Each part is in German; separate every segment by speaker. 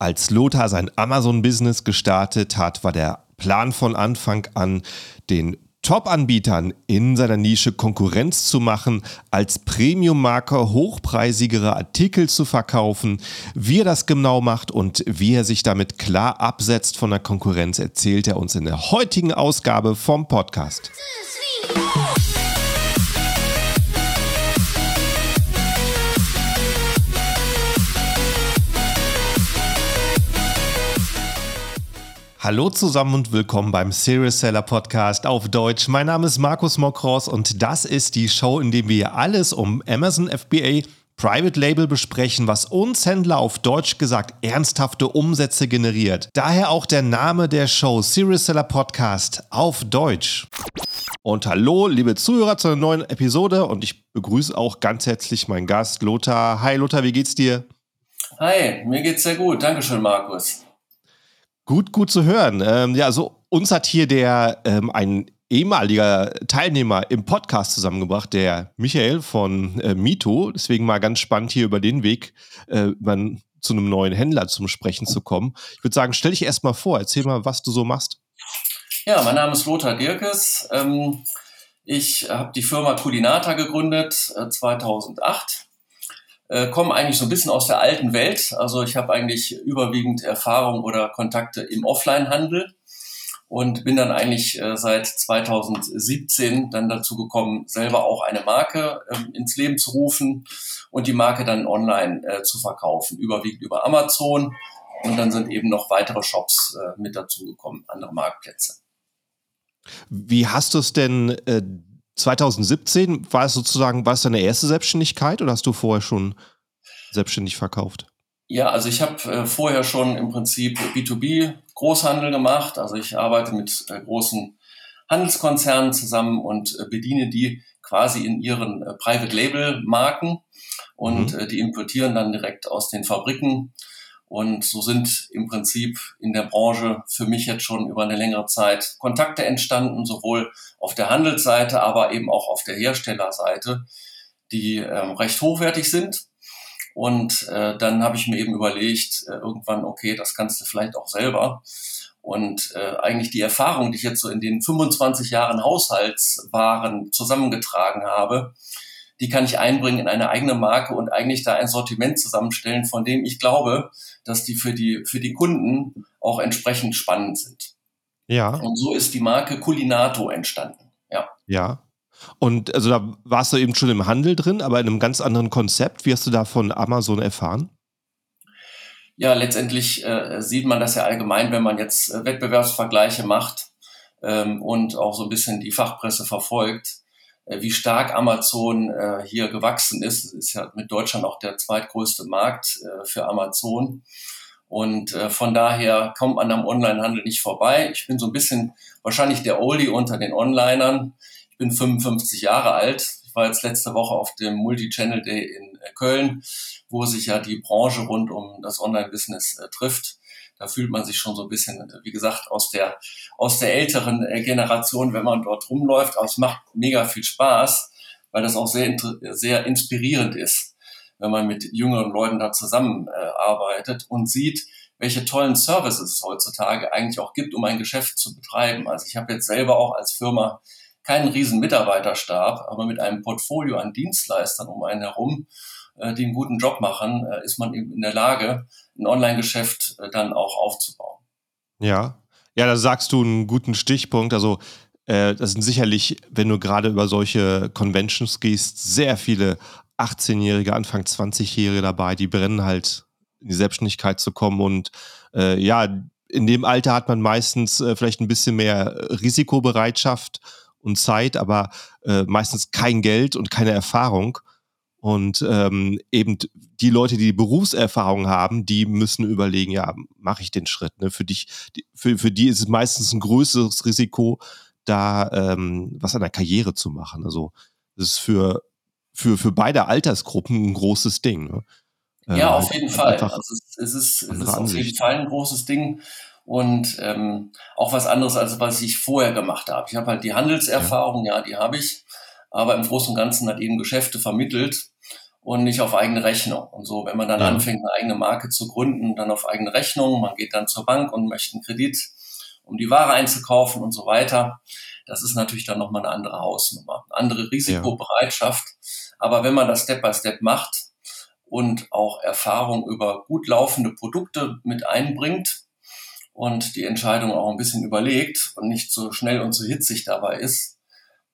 Speaker 1: Als Lothar sein Amazon-Business gestartet hat, war der Plan von Anfang an, den Top-Anbietern in seiner Nische Konkurrenz zu machen, als Premium-Marke hochpreisigere Artikel zu verkaufen. Wie er das genau macht und wie er sich damit klar absetzt von der Konkurrenz, erzählt er uns in der heutigen Ausgabe vom Podcast. Hallo zusammen und willkommen beim Serious Seller Podcast auf Deutsch. Mein Name ist Markus Mokros und das ist die Show, in der wir alles um Amazon FBA Private Label besprechen, was uns Händler auf Deutsch gesagt ernsthafte Umsätze generiert. Daher auch der Name der Show Serious Seller Podcast auf Deutsch. Und hallo, liebe Zuhörer, zu einer neuen Episode und ich begrüße auch ganz herzlich meinen Gast Lothar. Hi Lothar, wie geht's dir?
Speaker 2: Hi, mir geht's sehr gut. Dankeschön, Markus.
Speaker 1: Gut, gut zu hören. Ähm, ja, also uns hat hier der ähm, ein ehemaliger Teilnehmer im Podcast zusammengebracht, der Michael von äh, Mito. Deswegen mal ganz spannend hier über den Weg äh, man, zu einem neuen Händler zum Sprechen zu kommen. Ich würde sagen, stell dich erst mal vor, erzähl mal, was du so machst.
Speaker 2: Ja, mein Name ist Lothar Dirkes. Ähm, ich habe die Firma Culinata gegründet äh, 2008 äh, komme eigentlich so ein bisschen aus der alten Welt. Also ich habe eigentlich überwiegend Erfahrung oder Kontakte im Offline-Handel und bin dann eigentlich äh, seit 2017 dann dazu gekommen, selber auch eine Marke äh, ins Leben zu rufen und die Marke dann online äh, zu verkaufen, überwiegend über Amazon. Und dann sind eben noch weitere Shops äh, mit dazu gekommen, andere Marktplätze.
Speaker 1: Wie hast du es denn äh, 2017 war es sozusagen, war es deine erste Selbstständigkeit oder hast du vorher schon selbstständig verkauft?
Speaker 2: Ja, also ich habe äh, vorher schon im Prinzip B2B Großhandel gemacht. Also ich arbeite mit äh, großen Handelskonzernen zusammen und äh, bediene die quasi in ihren äh, Private Label Marken und mhm. Äh, die importieren dann direkt aus den Fabriken und so sind im Prinzip in der Branche für mich jetzt schon über eine längere Zeit Kontakte entstanden, sowohl auf der Handelsseite, aber eben auch auf der Herstellerseite, die ähm, recht hochwertig sind. Und äh, dann habe ich mir eben überlegt, äh, irgendwann, okay, das kannst du vielleicht auch selber. Und äh, eigentlich die Erfahrung, die ich jetzt so in den 25 Jahren Haushaltswaren zusammengetragen habe, die kann ich einbringen in eine eigene Marke und eigentlich da ein Sortiment zusammenstellen, von dem ich glaube, dass die für die, für die Kunden auch entsprechend spannend sind. Ja. Und so ist die Marke Culinato entstanden. Ja.
Speaker 1: Ja. Und also da warst du eben schon im Handel drin, aber in einem ganz anderen Konzept. Wie hast du da von Amazon erfahren?
Speaker 2: Ja, letztendlich äh, sieht man das ja allgemein, wenn man jetzt äh, Wettbewerbsvergleiche macht ähm, und auch so ein bisschen die Fachpresse verfolgt wie stark Amazon äh, hier gewachsen ist. Es ist ja mit Deutschland auch der zweitgrößte Markt äh, für Amazon. Und äh, von daher kommt man am Onlinehandel nicht vorbei. Ich bin so ein bisschen wahrscheinlich der Oldie unter den Onlinern. Ich bin 55 Jahre alt. Ich war jetzt letzte Woche auf dem Multi-Channel Day in äh, Köln, wo sich ja die Branche rund um das Online-Business äh, trifft da fühlt man sich schon so ein bisschen, wie gesagt, aus der, aus der älteren äh, Generation, wenn man dort rumläuft. Aber es macht mega viel Spaß, weil das auch sehr, sehr inspirierend ist, wenn man mit jüngeren Leuten da zusammenarbeitet äh, und sieht, welche tollen Services es heutzutage eigentlich auch gibt, um ein Geschäft zu betreiben. Also ich habe jetzt selber auch als Firma keinen riesen Mitarbeiterstab, aber mit einem Portfolio an Dienstleistern um einen herum die einen guten Job machen, äh, ist man eben in der Lage, ein Online-Geschäft äh, dann auch aufzubauen.
Speaker 1: Ja, ja, da sagst du einen guten Stichpunkt. Also äh, das sind sicherlich, wenn du gerade über solche Conventions gehst, sehr viele 18-Jährige, Anfang 20-Jährige dabei, die brennen halt in die Selbstständigkeit zu kommen und äh, ja, in dem Alter hat man meistens äh, vielleicht ein bisschen mehr Risikobereitschaft und Zeit, aber äh, meistens kein Geld und keine Erfahrung. Und ähm, eben die Leute, die Berufserfahrung haben, die müssen überlegen, ja, mache ich den Schritt. Ne? Für dich, für, für die ist es meistens ein größeres Risiko, da ähm, was an der Karriere zu machen. Also das ist für, für, für beide Altersgruppen ein großes Ding. Ne?
Speaker 2: Ja, ähm, auf jeden Fall. Also es, es ist, es ist auf jeden Fall ein großes Ding und ähm, auch was anderes, als was ich vorher gemacht habe. Ich habe halt die Handelserfahrung, ja, ja die habe ich, aber im Großen und Ganzen hat eben Geschäfte vermittelt und nicht auf eigene Rechnung. Und so, wenn man dann ja. anfängt, eine eigene Marke zu gründen, dann auf eigene Rechnung, man geht dann zur Bank und möchte einen Kredit, um die Ware einzukaufen und so weiter. Das ist natürlich dann nochmal eine andere Hausnummer, eine andere Risikobereitschaft. Ja. Aber wenn man das Step by Step macht und auch Erfahrung über gut laufende Produkte mit einbringt und die Entscheidung auch ein bisschen überlegt und nicht so schnell und so hitzig dabei ist,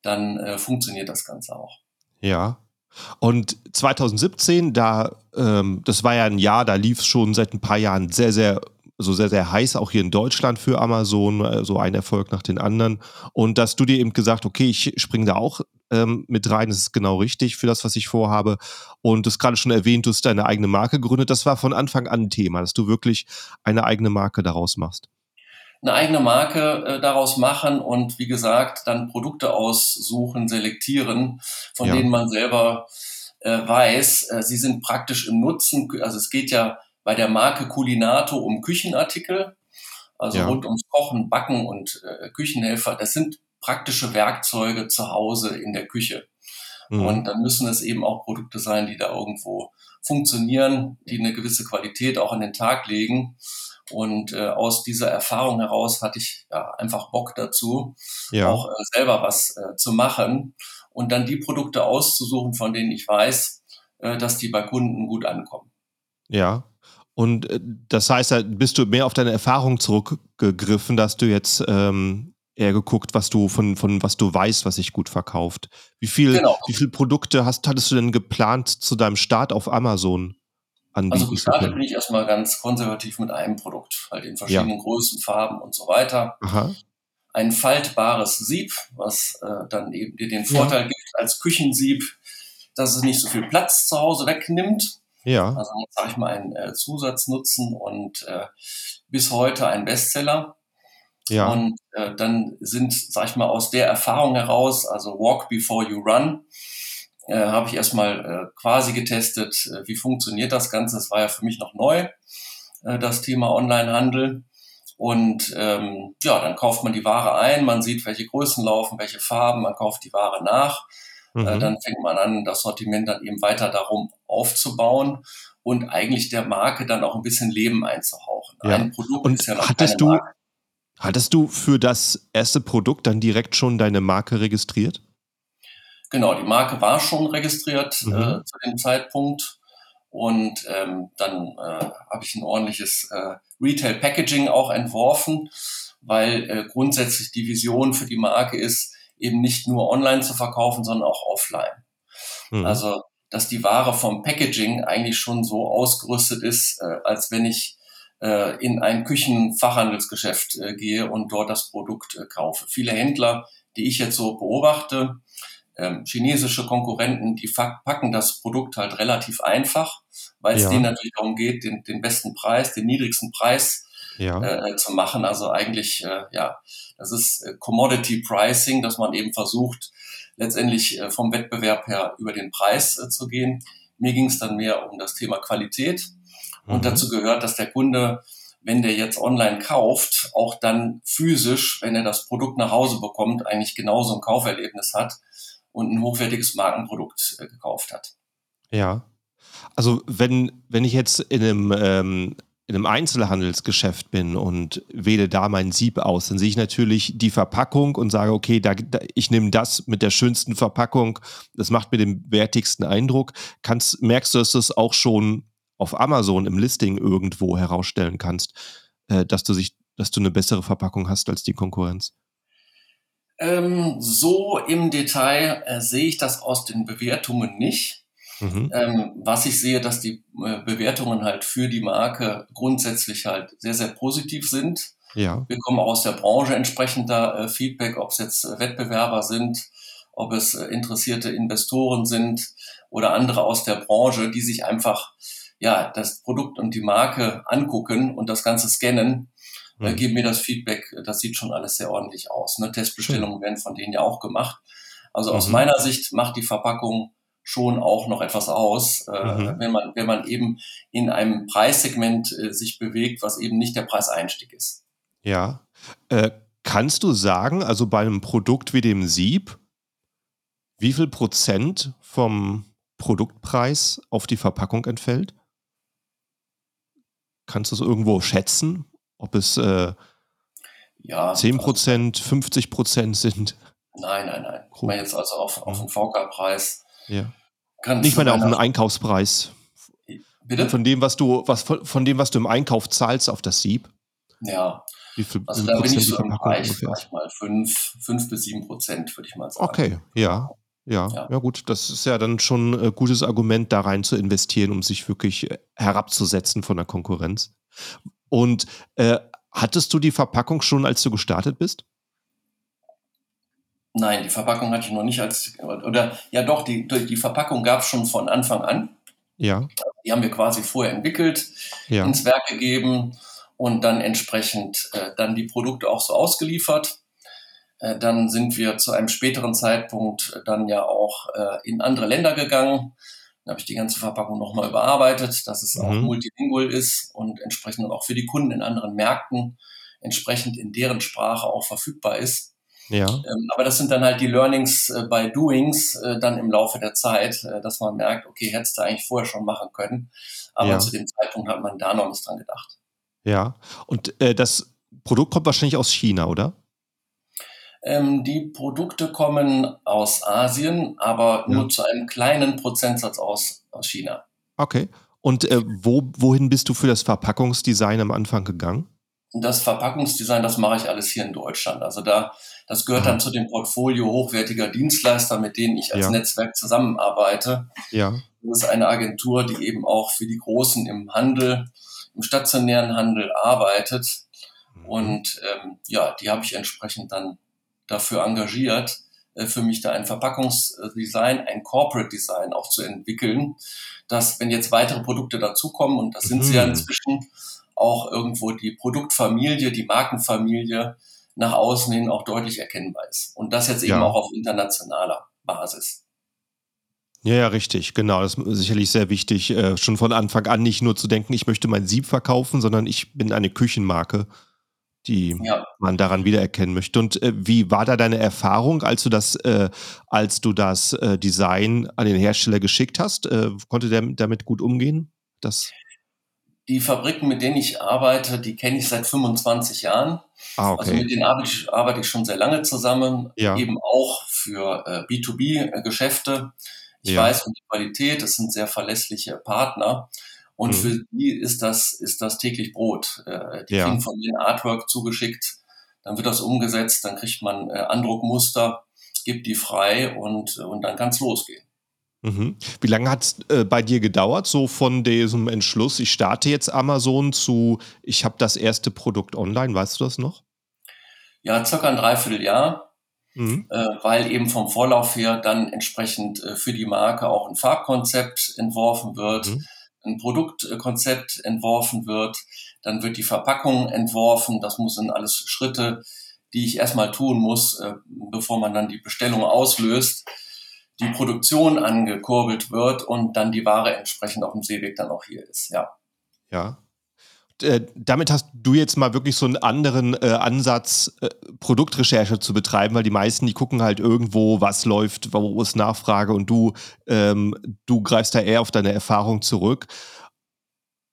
Speaker 2: dann äh, funktioniert das Ganze auch.
Speaker 1: Ja, und 2017, da, ähm, das war ja ein Jahr, da lief es schon seit ein paar Jahren sehr, sehr, so sehr, sehr heiß, auch hier in Deutschland für Amazon, äh, so ein Erfolg nach den anderen. Und dass du dir eben gesagt, okay, ich springe da auch ähm, mit rein, das ist genau richtig für das, was ich vorhabe. Und das gerade schon erwähnt, du hast deine eigene Marke gegründet. Das war von Anfang an ein Thema, dass du wirklich eine eigene Marke daraus machst
Speaker 2: eine eigene Marke äh, daraus machen und wie gesagt dann Produkte aussuchen, selektieren, von ja. denen man selber äh, weiß, äh, sie sind praktisch im Nutzen. Also es geht ja bei der Marke Culinato um Küchenartikel, also ja. rund ums Kochen, Backen und äh, Küchenhelfer. Das sind praktische Werkzeuge zu Hause in der Küche. Mhm. Und dann müssen es eben auch Produkte sein, die da irgendwo funktionieren, die eine gewisse Qualität auch an den Tag legen. Und äh, aus dieser Erfahrung heraus hatte ich ja, einfach Bock dazu, ja. auch äh, selber was äh, zu machen und dann die Produkte auszusuchen, von denen ich weiß, äh, dass die bei Kunden gut ankommen.
Speaker 1: Ja. Und äh, das heißt, da bist du mehr auf deine Erfahrung zurückgegriffen, dass du jetzt ähm, eher geguckt, was du von, von was du weißt, was sich gut verkauft. Wie viel, genau. wie viele Produkte hast, hattest du denn geplant zu deinem Start auf Amazon?
Speaker 2: Anbieten Also gestartet bin ich erstmal ganz konservativ mit einem Produkt, halt in verschiedenen ja. Größen, Farben und so weiter. Aha. Ein faltbares Sieb, was äh, dann eben dir den Vorteil ja. gibt als Küchensieb, dass es nicht so viel Platz zu Hause wegnimmt. Ja. Also sage ich mal einen äh, Zusatznutzen und äh, bis heute ein Bestseller. Ja. Und äh, dann sind, sag ich mal, aus der Erfahrung heraus, also Walk Before You Run, äh, habe ich erstmal äh, quasi getestet, äh, wie funktioniert das Ganze. Das war ja für mich noch neu, äh, das Thema Onlinehandel. Und ähm, ja, dann kauft man die Ware ein, man sieht, welche Größen laufen, welche Farben, man kauft die Ware nach. Äh, mhm. Äh, dann fängt man an, das Sortiment dann eben weiter darum aufzubauen und eigentlich der Marke dann auch ein bisschen Leben einzuhauchen.
Speaker 1: Ja. Ein Produkt und ist ja noch hattest du, Marke. Hattest du für das erste Produkt dann direkt schon deine Marke registriert?
Speaker 2: Genau, die Marke war schon registriert mhm. äh, zu dem Zeitpunkt. Und ähm, dann äh, habe ich ein ordentliches äh, Retail Packaging auch entworfen, weil äh, grundsätzlich die Vision für die Marke ist, eben nicht nur online zu verkaufen, sondern auch offline. Mhm. Also, dass die Ware vom Packaging eigentlich schon so ausgerüstet ist, äh, als wenn ich äh, in ein Küchenfachhandelsgeschäft äh, gehe und dort das Produkt äh, kaufe. Viele Händler, die ich jetzt so beobachte, ähm, chinesische Konkurrenten, die packen das Produkt halt relativ einfach, weil es ja. denen natürlich darum geht, den, den besten Preis, den niedrigsten Preis ja. äh, zu machen. Also eigentlich, äh, ja, das ist äh, Commodity Pricing, dass man eben versucht, letztendlich äh, vom Wettbewerb her über den Preis äh, zu gehen. Mir ging es dann mehr um das Thema Qualität. Und mhm. dazu gehört, dass der Kunde, wenn der jetzt online kauft, auch dann physisch, wenn er das Produkt nach Hause bekommt, eigentlich genauso ein Kauferlebnis hat, und ein hochwertiges Markenprodukt äh, gekauft hat.
Speaker 1: Ja. Also wenn, wenn ich jetzt in einem, ähm, in einem Einzelhandelsgeschäft bin und wähle da mein Sieb aus, dann sehe ich natürlich die Verpackung und sage, okay, da, da, ich nehme das mit der schönsten Verpackung, das macht mir den wertigsten Eindruck. Kannst, merkst du, dass du es auch schon auf Amazon im Listing irgendwo herausstellen kannst, äh, dass du sich, dass du eine bessere Verpackung hast als die Konkurrenz?
Speaker 2: Ähm, so im Detail äh, sehe ich das aus den Bewertungen nicht. Mhm. Ähm, was ich sehe, dass die äh, Bewertungen halt für die Marke grundsätzlich halt sehr, sehr positiv sind. Ja. Wir kommen aus der Branche entsprechend da äh, Feedback, ob es jetzt äh, Wettbewerber sind, ob es äh, interessierte Investoren sind oder andere aus der Branche, die sich einfach ja das Produkt und die Marke angucken und das Ganze scannen äh, mhm. geben mir das Feedback, das sieht schon alles sehr ordentlich aus. Ne? Testbestellungen werden von denen ja auch gemacht. Also aus mhm. meiner Sicht macht die Verpackung schon auch noch etwas aus, äh, mhm. wenn man wenn man eben in einem Preissegment äh, sich bewegt, was eben nicht der Preiseinstieg ist.
Speaker 1: Ja, äh, kannst du sagen, also bei einem Produkt wie dem Sieb, wie viel Prozent vom Produktpreis auf die Verpackung entfällt? Kannst du es irgendwo schätzen, ob es äh, ja, 10%, 50% sind?
Speaker 2: Nein, nein, nein. Ich meine jetzt also auf, auf den VK-Preis.
Speaker 1: Ja. Nicht mal auf den Einkaufspreis. Bitte? Von dem, was du, was, von dem, was du im Einkauf zahlst auf das Sieb.
Speaker 2: Ja. Wie viel, also da bin ich so im Bereich manchmal 5, 5 bis 7 Prozent, würde ich mal sagen.
Speaker 1: Okay, ja. Ja, ja, ja, gut. Das ist ja dann schon ein gutes Argument, da rein zu investieren, um sich wirklich äh, herabzusetzen von der Konkurrenz. Und äh, hattest du die Verpackung schon, als du gestartet bist?
Speaker 2: Nein, die Verpackung hatte ich noch nicht als, oder ja doch, die, die Verpackung gab es schon von Anfang an.
Speaker 1: Ja.
Speaker 2: Die haben wir quasi vorher entwickelt, ja. ins Werk gegeben und dann entsprechend äh, dann die Produkte auch so ausgeliefert. Äh, dann sind wir zu einem späteren Zeitpunkt dann ja auch äh, in andere Länder gegangen. Dann habe ich die ganze Verpackung nochmal überarbeitet, dass es mhm. auch multilingual ist und entsprechend auch für die Kunden in anderen Märkten entsprechend in deren Sprache auch verfügbar ist.
Speaker 1: Ja.
Speaker 2: Ähm, aber das sind dann halt die Learnings äh, by Doings äh, dann im Laufe der Zeit, äh, dass man merkt, okay, hättest du eigentlich vorher schon machen können. Aber ja. zu dem Zeitpunkt hat man da noch nicht dran gedacht.
Speaker 1: Ja. Und äh, das Produkt kommt wahrscheinlich aus China, oder?
Speaker 2: Ähm, die Produkte kommen aus Asien, aber ja. nur zu einem kleinen Prozentsatz aus, aus China.
Speaker 1: Okay. Und äh, wo, wohin bist du für das Verpackungsdesign am Anfang gegangen?
Speaker 2: Das Verpackungsdesign, das mache ich alles hier in Deutschland. Also da, das gehört Aha. dann zu dem Portfolio hochwertiger Dienstleister, mit denen ich als ja. Netzwerk zusammenarbeite.
Speaker 1: Ja.
Speaker 2: Das ist eine Agentur, die eben auch für die Großen im Handel, im stationären Handel arbeitet. Mhm. Und ähm, ja, die habe ich entsprechend dann dafür engagiert, äh, für mich da ein Verpackungsdesign, ein Corporate Design auch zu entwickeln, dass wenn jetzt weitere Produkte dazukommen, und das sind mhm. sie ja mhm. inzwischen, auch irgendwo die Produktfamilie, die Markenfamilie nach außen hin auch deutlich erkennbar ist. Und das jetzt eben ja. auch auf internationaler Basis.
Speaker 1: Ja, ja, richtig, genau. Das ist sicherlich sehr wichtig, äh, schon von Anfang an nicht nur zu denken, ich möchte mein Sieb verkaufen, sondern ich bin eine Küchenmarke die ja. man daran wiedererkennen möchte. Und äh, wie war da deine Erfahrung, als du das, äh, als du das äh, Design an den Hersteller geschickt hast? Äh, konnte der damit gut umgehen? Das
Speaker 2: die Fabriken, mit denen ich arbeite, die kenne ich seit 25 Jahren. Ah, okay. Also mit denen arbeite ich, arbeite ich schon sehr lange zusammen, ja. eben auch für äh, B2B-Geschäfte. Ich ja. weiß um die Qualität, das sind sehr verlässliche Partner. Und mhm. für die ist das, ist das täglich Brot. Äh, die ja. kriegen von mir ein Artwork zugeschickt, dann wird das umgesetzt, dann kriegt man äh, Andruckmuster, gibt die frei und, und dann kann es losgehen.
Speaker 1: Mhm. Wie lange hat es äh, bei dir gedauert, so von diesem Entschluss, ich starte jetzt Amazon zu, ich habe das erste Produkt online, weißt du das noch?
Speaker 2: Ja, circa ein Dreivierteljahr, mhm. äh, weil eben vom Vorlauf her dann entsprechend äh, für die Marke auch ein Farbkonzept entworfen wird. Mhm ein Produktkonzept entworfen wird, dann wird die Verpackung entworfen. Das muss in alles Schritte, die ich erstmal tun muss, äh, bevor man dann die Bestellung auslöst, die Produktion angekurbelt wird und dann die Ware entsprechend auf dem Seeweg dann auch hier ist. Ja.
Speaker 1: Ja. Äh, damit hast du jetzt mal wirklich so einen anderen äh, Ansatz, äh, Produktrecherche zu betreiben, weil die meisten, die gucken halt irgendwo, was läuft, wo ist Nachfrage und du, ähm, du greifst da eher auf deine Erfahrung zurück.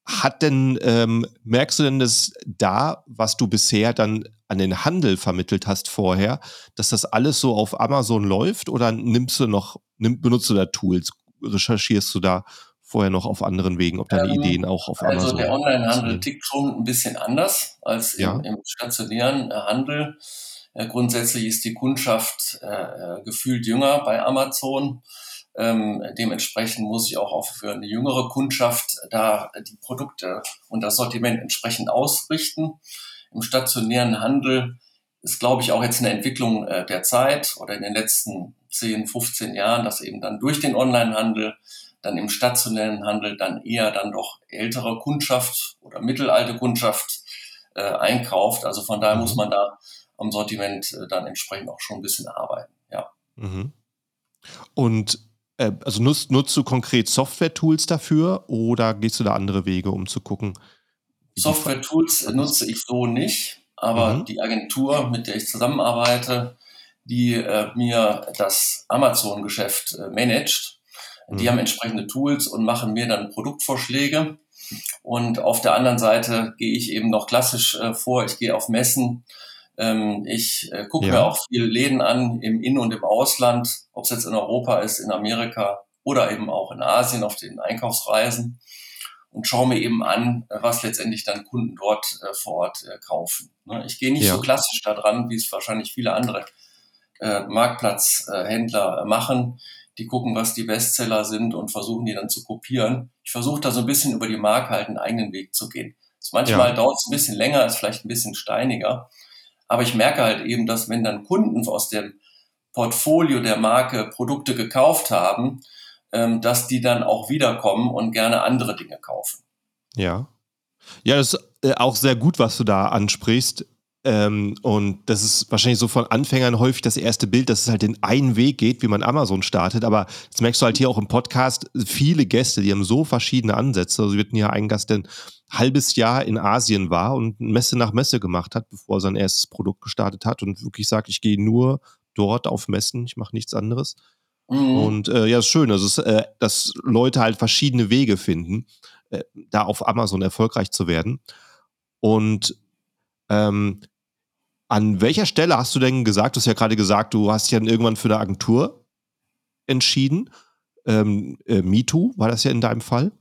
Speaker 1: Hat denn, ähm, merkst du denn das da, was du bisher dann an den Handel vermittelt hast vorher, dass das alles so auf Amazon läuft oder nimmst du noch, nimm, benutzt du da Tools? Recherchierst du da vorher noch auf anderen Wegen, ob deine ähm, Ideen auch auf
Speaker 2: also Amazon. Also der Onlinehandel tickt schon ein bisschen anders als ja. im, im, stationären äh, Handel. Äh, grundsätzlich ist die Kundschaft äh, äh, gefühlt jünger bei Amazon. Ähm, dementsprechend muss ich auch für eine jüngere Kundschaft da die Produkte und das Sortiment entsprechend ausrichten. Im stationären Handel ist, glaube ich, auch jetzt eine Entwicklung äh, der Zeit oder in den letzten 10, 15 Jahren, dass eben dann durch den Onlinehandel dann im stationären Handel dann eher dann doch ältere Kundschaft oder mittelalte Kundschaft äh, einkauft. Also von daher mhm. muss man da am Sortiment äh, dann entsprechend auch schon ein bisschen arbeiten. Ja.
Speaker 1: Mhm. Und äh, also nutzt, nutzt du konkret Software-Tools dafür oder gehst du da andere Wege, um zu gucken?
Speaker 2: Software-Tools nutze ich so nicht, aber mhm. die Agentur, mit der ich zusammenarbeite, die äh, mir das Amazon-Geschäft äh, managt, Die mhm. haben entsprechende Tools und machen mir dann Produktvorschläge. Und auf der anderen Seite gehe ich eben noch klassisch äh, vor. Ich gehe auf Messen. Ähm, ich äh, gucke ja. mir auch viele Läden an im In- und im Ausland, ob es jetzt in Europa ist, in Amerika oder eben auch in Asien auf den Einkaufsreisen und schaue mir eben an, was letztendlich dann Kunden dort äh, vor Ort äh, kaufen. Ne? Ich gehe nicht ja. so klassisch da dran, wie es wahrscheinlich viele andere äh, Marktplatzhändler äh, machen. Die gucken, was die Bestseller sind und versuchen die dann zu kopieren. Ich versuche da so ein bisschen über die Marke halt einen eigenen Weg zu gehen. Das manchmal ja. dauert es ein bisschen länger, ist vielleicht ein bisschen steiniger. Aber ich merke halt eben, dass wenn dann Kunden aus dem Portfolio der Marke Produkte gekauft haben, ähm, dass die dann auch wiederkommen und gerne andere Dinge kaufen.
Speaker 1: Ja. Ja, das ist äh, auch sehr gut, was du da ansprichst. Ähm, und das ist wahrscheinlich so von Anfängern häufig das erste Bild, dass es halt den einen Weg geht, wie man Amazon startet. Aber das merkst du halt hier auch im Podcast. Viele Gäste, die haben so verschiedene Ansätze. Also wir hatten hier einen Gast, der ein halbes Jahr in Asien war und Messe nach Messe gemacht hat, bevor er sein erstes Produkt gestartet hat und wirklich sagt, ich gehe nur dort auf Messen, ich mache nichts anderes. Mhm. Und äh, ja, ist schön, also es, äh, dass Leute halt verschiedene Wege finden, äh, da auf Amazon erfolgreich zu werden. Und ähm, an welcher Stelle hast du denn gesagt, du hast ja gerade gesagt, du hast ja irgendwann für eine Agentur entschieden. Ähm, äh, MeToo war das ja in deinem Fall.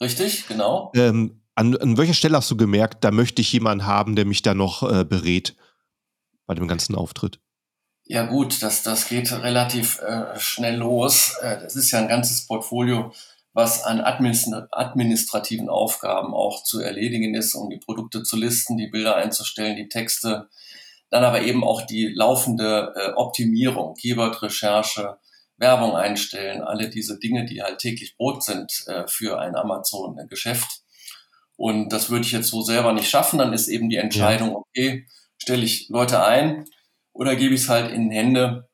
Speaker 2: Richtig, genau.
Speaker 1: Ähm, an, an, welcher Stelle hast du gemerkt, da möchte ich jemanden haben, der mich da noch äh, berät bei dem ganzen Auftritt?
Speaker 2: Ja gut, das, das geht relativ äh, schnell los. Äh, das ist ja ein ganzes Portfolio, was an administrativen Aufgaben auch zu erledigen ist, um die Produkte zu listen, die Bilder einzustellen, die Texte. Dann aber eben auch die laufende äh, Optimierung, Keyword-Recherche, Werbung einstellen, alle diese Dinge, die halt täglich Brot sind äh, für ein Amazon-Geschäft. Und das würde ich jetzt so selber nicht schaffen. Dann ist eben die Entscheidung, okay, stelle ich Leute ein, oder gebe ich es halt in Hände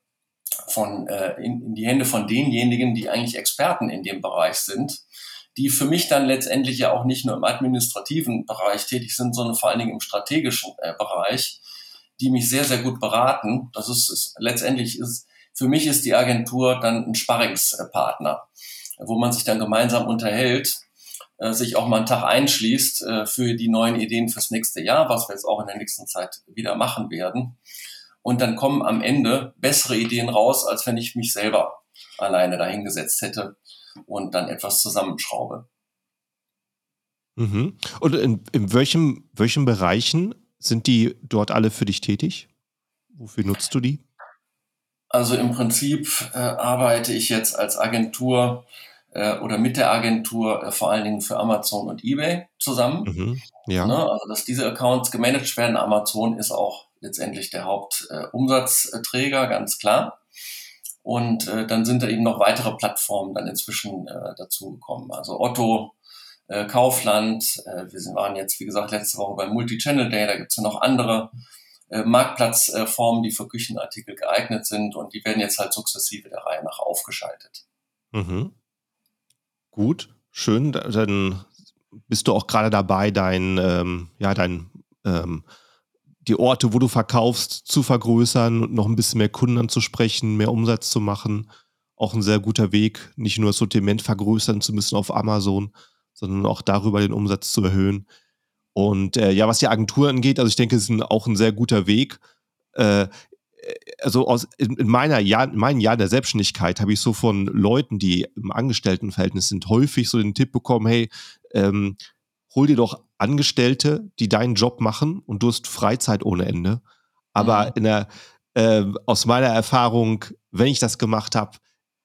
Speaker 2: von äh, in, in die Hände von denjenigen, die eigentlich Experten in dem Bereich sind, die für mich dann letztendlich ja auch nicht nur im administrativen Bereich tätig sind, sondern vor allen Dingen im strategischen äh, Bereich, die mich sehr sehr gut beraten. Das ist, ist letztendlich ist für mich ist die Agentur dann ein Sparringspartner, wo man sich dann gemeinsam unterhält, äh, sich auch mal einen Tag einschließt äh, für die neuen Ideen fürs nächste Jahr, was wir jetzt auch in der nächsten Zeit wieder machen werden und dann kommen am Ende bessere Ideen raus, als wenn ich mich selber alleine dahingesetzt hätte und dann etwas zusammenschraube.
Speaker 1: Mhm. Und in, in welchem, welchen Bereichen sind die dort alle für dich tätig? Wofür nutzt du die?
Speaker 2: Also im Prinzip äh, arbeite ich jetzt als Agentur äh, oder mit der Agentur äh, vor allen Dingen für Amazon und eBay zusammen. Mhm. Ja. Ne? Also dass diese Accounts gemanagt werden. Amazon ist auch letztendlich der Hauptumsatzträger, ganz klar. Und äh, dann sind da eben noch weitere Plattformen dann inzwischen äh, dazugekommen. Also Otto, äh, Kaufland, äh, wir waren jetzt, wie gesagt, letzte Woche beim Multi-Channel Day, da gibt's ja noch andere äh, Marktplatzformen, die für Küchenartikel geeignet sind und die werden jetzt halt sukzessive der Reihe nach aufgeschaltet.
Speaker 1: Mhm. Gut, schön. Dann bist du auch gerade dabei, dein, ähm, ja, dein ähm, die Orte, wo du verkaufst, zu vergrößern und noch ein bisschen mehr Kunden anzusprechen, mehr Umsatz zu machen. Auch ein sehr guter Weg, nicht nur das Sortiment vergrößern zu müssen auf Amazon, sondern auch darüber den Umsatz zu erhöhen. Und äh, ja, was die Agentur angeht, also ich denke, es ist ein, auch ein sehr guter Weg. Äh, also aus, in, in, meiner Jahr, in meinen Jahren der Selbstständigkeit habe ich so von Leuten, die im Angestelltenverhältnis sind, häufig so den Tipp bekommen, hey, ähm, hol dir doch Angestellte, die deinen Job machen und du hast Freizeit ohne Ende. Aber mhm. in der, äh, aus meiner Erfahrung, wenn ich das gemacht habe,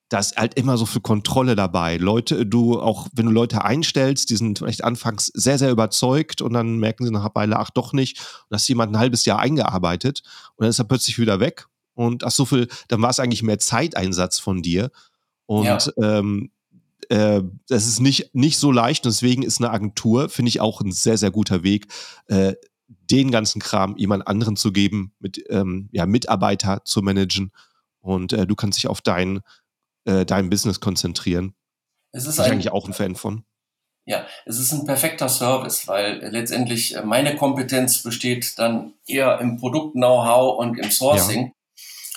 Speaker 1: da ist halt immer so viel Kontrolle dabei. Leute, du, auch wenn du Leute einstellst, die sind vielleicht anfangs sehr, sehr überzeugt und dann merken sie nach einer Weile, ach doch nicht. Und hast jemand ein halbes Jahr eingearbeitet und dann ist er plötzlich wieder weg. Und ach so viel, dann war es eigentlich mehr Zeiteinsatz von dir. Und ja. ähm, äh, das ist nicht, nicht so leicht und deswegen ist eine Agentur, finde ich, auch ein sehr, sehr guter Weg, äh, den ganzen Kram jemand anderen zu geben, mit ähm, ja, Mitarbeiter zu managen und äh, du kannst dich auf dein, äh, dein Business konzentrieren. Es ist Bin ich eigentlich auch ein Fan von.
Speaker 2: Ja, es ist ein perfekter Service, weil letztendlich äh, meine Kompetenz besteht dann eher im Produkt-Know-how und im Sourcing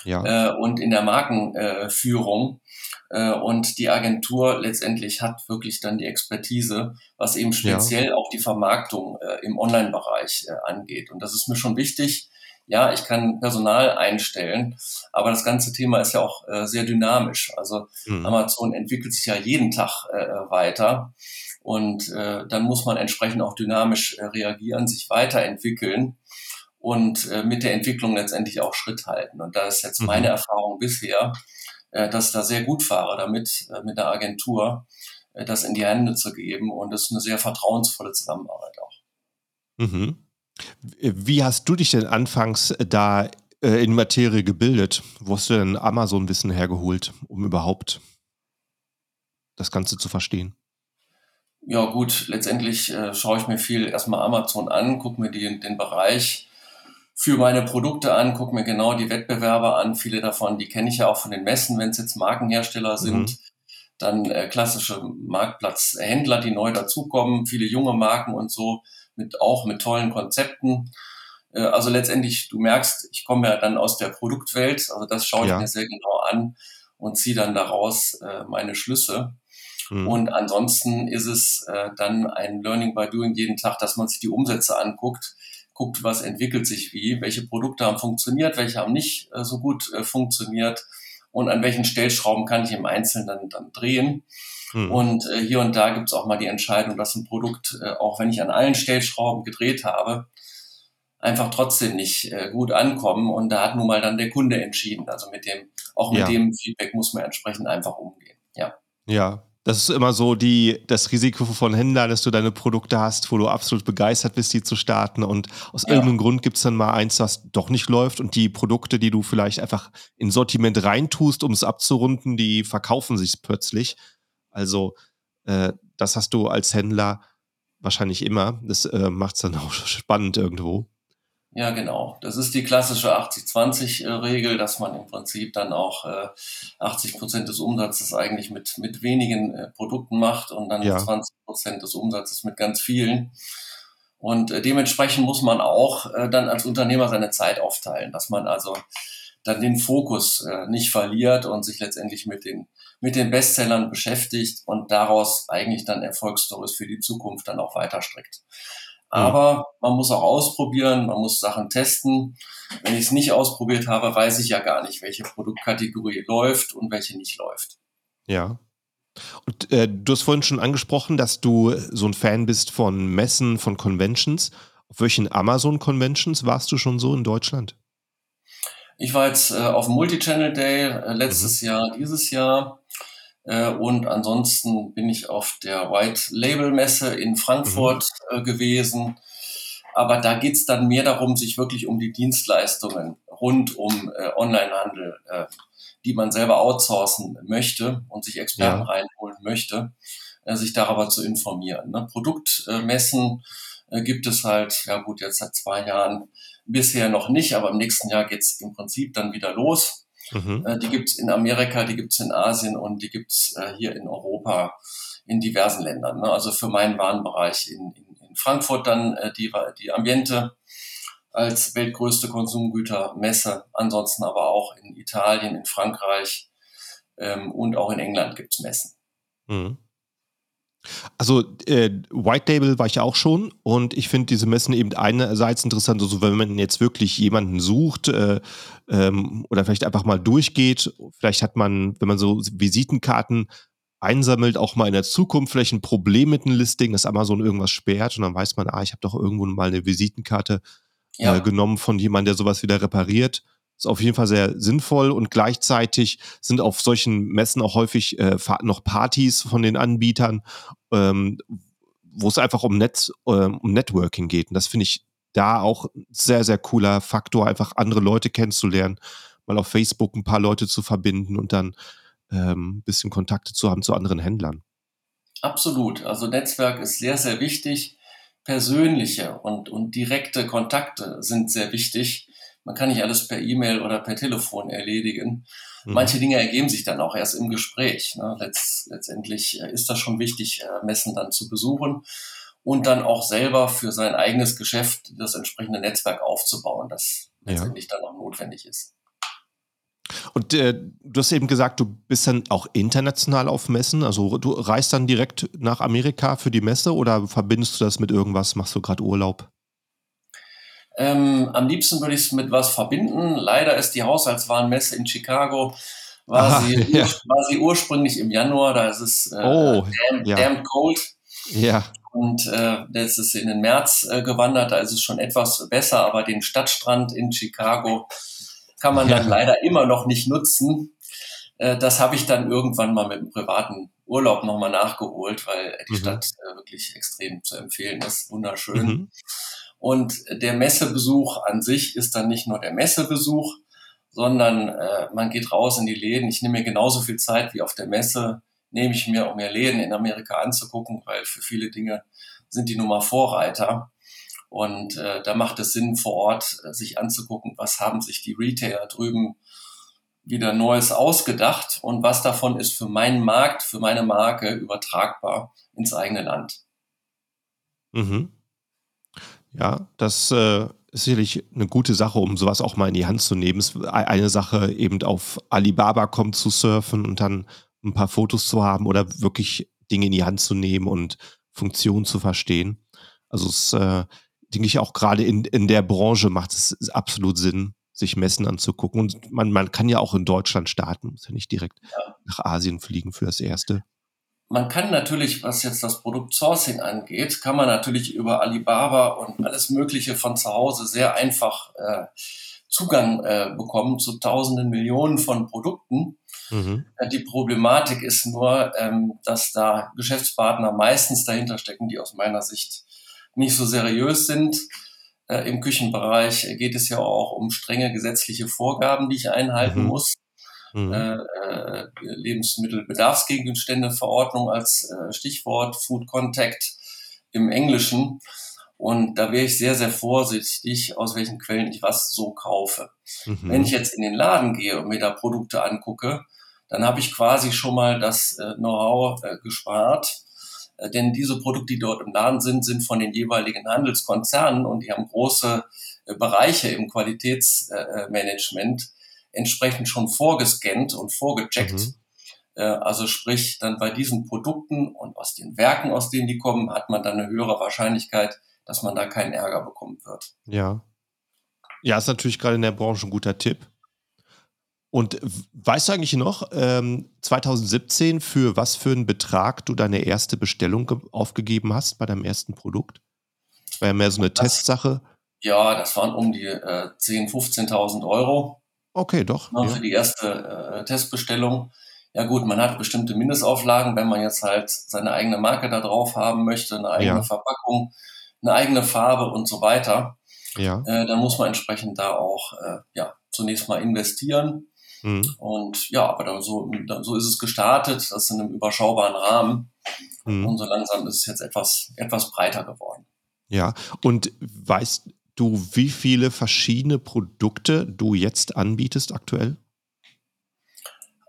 Speaker 2: ja. Ja. Äh, und in der Markenführung. Äh, und die Agentur letztendlich hat wirklich dann die Expertise, was eben speziell ja. auch die Vermarktung äh, im Online-Bereich äh, angeht. Und das ist mir schon wichtig. Ja, ich kann Personal einstellen, aber das ganze Thema ist ja auch sehr dynamisch. Also mhm. Amazon entwickelt sich ja jeden Tag weiter und dann muss man entsprechend auch dynamisch reagieren, sich weiterentwickeln und äh, mit der Entwicklung letztendlich auch Schritt halten. Und da ist jetzt mhm. meine Erfahrung bisher, dass ich da sehr gut fahre damit, äh, mit der Agentur, äh, das in die Hände zu geben. Und das ist eine sehr vertrauensvolle Zusammenarbeit auch.
Speaker 1: Mhm. Wie hast du dich denn anfangs da äh, in Materie gebildet? Wo hast du denn Amazon-Wissen hergeholt, um überhaupt das Ganze zu verstehen?
Speaker 2: Ja gut, letztendlich äh, schaue ich mir viel erstmal Amazon an, gucke mir die, den Bereich für meine Produkte an, gucke mir genau die Wettbewerber an. Viele davon, die kenne ich ja auch von den Messen, wenn es jetzt Markenhersteller sind. Mhm. Dann äh, klassische Marktplatzhändler, die neu dazukommen, viele junge Marken und so, mit auch mit tollen Konzepten. Äh, also letztendlich, du merkst, ich komme ja dann aus der Produktwelt, also das schaue ich ja. mir sehr genau an und ziehe dann daraus äh, meine Schlüsse. Mhm. Und ansonsten ist es äh, dann ein Learning by Doing jeden Tag, dass man sich die Umsätze anguckt guckt, was entwickelt sich wie, welche Produkte haben funktioniert, welche haben nicht äh, so gut äh, funktioniert und an welchen Stellschrauben kann ich im Einzelnen dann, dann drehen. Hm. Und äh, hier und da gibt es auch mal die Entscheidung, dass ein Produkt, äh, auch wenn ich an allen Stellschrauben gedreht habe, einfach trotzdem nicht äh, gut ankommen. Und da hat nun mal dann der Kunde entschieden. Also mit dem, auch mit ja. dem Feedback muss man entsprechend einfach umgehen. Ja.
Speaker 1: Ja, das ist immer so die, das Risiko von Händlern, dass du deine Produkte hast, wo du absolut begeistert bist, die zu starten. Und aus ja. irgendeinem Grund gibt es dann mal eins, was doch nicht läuft. Und die Produkte, die du vielleicht einfach in Sortiment reintust, um es abzurunden, die verkaufen sich plötzlich. Also äh, das hast du als Händler wahrscheinlich immer. Das äh, macht es dann auch spannend irgendwo.
Speaker 2: Ja, genau. Das ist die klassische 80-20-Regel, dass man im Prinzip dann auch äh, 80 Prozent des Umsatzes eigentlich mit, mit wenigen äh, Produkten macht und dann ja. 20 Prozent des Umsatzes mit ganz vielen. Und äh, dementsprechend muss man auch äh, dann als Unternehmer seine Zeit aufteilen, dass man also dann den Fokus äh, nicht verliert und sich letztendlich mit den, mit den Bestsellern beschäftigt und daraus eigentlich dann Erfolgsstories für die Zukunft dann auch weiter strickt. Aber man muss auch ausprobieren, man muss Sachen testen. Wenn ich es nicht ausprobiert habe, weiß ich ja gar nicht, welche Produktkategorie läuft und welche nicht läuft.
Speaker 1: Ja. Und äh, du hast vorhin schon angesprochen, dass du so ein Fan bist von Messen, von Conventions. Auf welchen Amazon-Conventions warst du schon so in Deutschland?
Speaker 2: Ich war jetzt äh, auf dem Multichannel Day äh, letztes mhm. Jahr, dieses Jahr. Äh, und ansonsten bin ich auf der White Label Messe in Frankfurt mhm. äh, gewesen. Aber da geht's dann mehr darum, sich wirklich um die Dienstleistungen rund um äh, Onlinehandel, äh, die man selber outsourcen möchte und sich Experten ja. reinholen möchte, äh, sich darüber zu informieren. Ne? Produktmessen gibt es halt, ja gut, jetzt seit zwei Jahren bisher noch nicht, aber im nächsten Jahr geht's im Prinzip dann wieder los. Mhm. Äh, die gibt's in Amerika, die gibt's in Asien und die gibt's äh, hier in Europa in diversen Ländern. Ne? Also für meinen Warenbereich in, in, in Frankfurt dann äh, die, die Ambiente als weltgrößte Konsumgütermesse, ansonsten aber auch in Italien, in Frankreich ähm, und auch in England gibt's Messen. Mhm.
Speaker 1: Also äh, White Label war ich auch schon und ich finde diese Messen eben einerseits interessant, also wenn man jetzt wirklich jemanden sucht äh, ähm, oder vielleicht einfach mal durchgeht, vielleicht hat man, wenn man so Visitenkarten einsammelt, auch mal in der Zukunft vielleicht ein Problem mit einem Listing, dass Amazon irgendwas sperrt und dann weiß man, ah, ich habe doch irgendwo mal eine Visitenkarte äh, ja. äh, genommen von jemandem, der sowas wieder repariert ist auf jeden Fall sehr sinnvoll und gleichzeitig sind auf solchen Messen auch häufig äh, noch Partys von den Anbietern, ähm, wo es einfach um, Netz, äh, um Networking geht. Und das finde ich da auch sehr, sehr cooler Faktor, einfach andere Leute kennenzulernen, mal auf Facebook ein paar Leute zu verbinden und dann ähm, ein bisschen Kontakte zu haben zu anderen Händlern.
Speaker 2: Absolut. Also Netzwerk ist sehr, sehr wichtig. Persönliche und, und direkte Kontakte sind sehr wichtig man kann nicht alles per E-Mail oder per Telefon erledigen. Mhm. Manche Dinge ergeben sich dann auch erst im Gespräch. Ne? Letzt, letztendlich äh, ist das schon wichtig, äh, Messen dann zu besuchen und dann auch selber für sein eigenes Geschäft das entsprechende Netzwerk aufzubauen, das ja. letztendlich dann auch notwendig ist.
Speaker 1: Und äh, du hast eben gesagt, du bist dann auch international auf Messen. Also du reist dann direkt nach Amerika für die Messe oder verbindest du das mit irgendwas? Machst du gerade Urlaub?
Speaker 2: Ähm, am liebsten würde ich es mit was verbinden. Leider ist die Haushaltswarenmesse in Chicago, war, Aha, sie, ja. war sie ursprünglich im Januar, da ist es äh, oh, damn, ja. damn cold.
Speaker 1: Ja.
Speaker 2: Und äh, jetzt ist in den März äh, gewandert, da ist es schon etwas besser, aber den Stadtstrand in Chicago kann man ja. dann leider immer noch nicht nutzen. Äh, das habe ich dann irgendwann mal mit einem privaten Urlaub nochmal nachgeholt, weil die mhm. Stadt äh, wirklich extrem zu empfehlen ist. Wunderschön. Mhm. Und der Messebesuch an sich ist dann nicht nur der Messebesuch, sondern äh, man geht raus in die Läden. Ich nehme mir genauso viel Zeit wie auf der Messe, nehme ich mir, um mir Läden in Amerika anzugucken, weil für viele Dinge sind die nun mal Vorreiter. Und äh, da macht es Sinn, vor Ort äh, sich anzugucken, was haben sich die Retailer drüben wieder Neues ausgedacht und was davon ist für meinen Markt, für meine Marke übertragbar ins eigene Land.
Speaker 1: Mhm. Ja, das äh, ist sicherlich eine gute Sache, um sowas auch mal in die Hand zu nehmen. Es ist eine Sache, eben auf Alibaba.com zu surfen und dann ein paar Fotos zu haben oder wirklich Dinge in die Hand zu nehmen und Funktionen zu verstehen. Also es äh, denke ich, auch gerade in, in der Branche macht es absolut Sinn, sich Messen anzugucken. Und man, man kann ja auch in Deutschland starten, muss ja nicht direkt ja. nach Asien fliegen für das Erste.
Speaker 2: Man kann natürlich, was jetzt das Produkt Sourcing angeht, kann man natürlich über Alibaba und alles Mögliche von zu Hause sehr einfach äh, Zugang äh, bekommen zu tausenden Millionen von Produkten. Mhm. Äh, die Problematik ist nur, ähm, dass da Geschäftspartner meistens dahinter stecken, die aus meiner Sicht nicht so seriös sind. Äh, Im Küchenbereich geht es ja auch um strenge gesetzliche Vorgaben, die ich einhalten mhm. muss. Mhm. Äh, äh, Lebensmittelbedarfsgegenständeverordnung als äh, Stichwort, Food Contact im Englischen. Und da wäre ich sehr, sehr vorsichtig, aus welchen Quellen ich was so kaufe. Mhm. Wenn ich jetzt in den Laden gehe und mir da Produkte angucke, dann habe ich quasi schon mal das äh, Know-how äh, gespart äh, denn diese Produkte, die dort im Laden sind, sind von den jeweiligen Handelskonzernen und die haben große äh, Bereiche im Qualitätsmanagement entsprechend schon vorgescannt und vorgecheckt. Mhm. Äh, also sprich, dann bei diesen Produkten und aus den Werken, aus denen die kommen, hat man dann eine höhere Wahrscheinlichkeit, dass man da keinen Ärger bekommen wird.
Speaker 1: Ja. Ja, ist natürlich gerade in der Branche ein guter Tipp. Und weißt du eigentlich noch, ähm, 2017, für was für einen Betrag du deine erste Bestellung aufgegeben hast bei deinem ersten Produkt? Das war ja mehr so eine das, Testsache.
Speaker 2: Ja, das waren um die äh, 10.000, 15.000 Euro.
Speaker 1: Okay, doch.
Speaker 2: Ja. Für die erste äh, Testbestellung. Ja gut, man hat bestimmte Mindestauflagen, wenn man jetzt halt seine eigene Marke da drauf haben möchte, eine eigene ja. Verpackung, eine eigene Farbe und so weiter. Ja. Äh, dann muss man entsprechend da auch äh, ja, zunächst mal investieren. Mhm. Und ja, aber dann so, dann, so ist es gestartet, das in einem überschaubaren Rahmen. Mhm. Und so langsam ist es jetzt etwas, etwas breiter geworden.
Speaker 1: Ja, und weißt du, wie viele verschiedene Produkte du jetzt anbietest aktuell?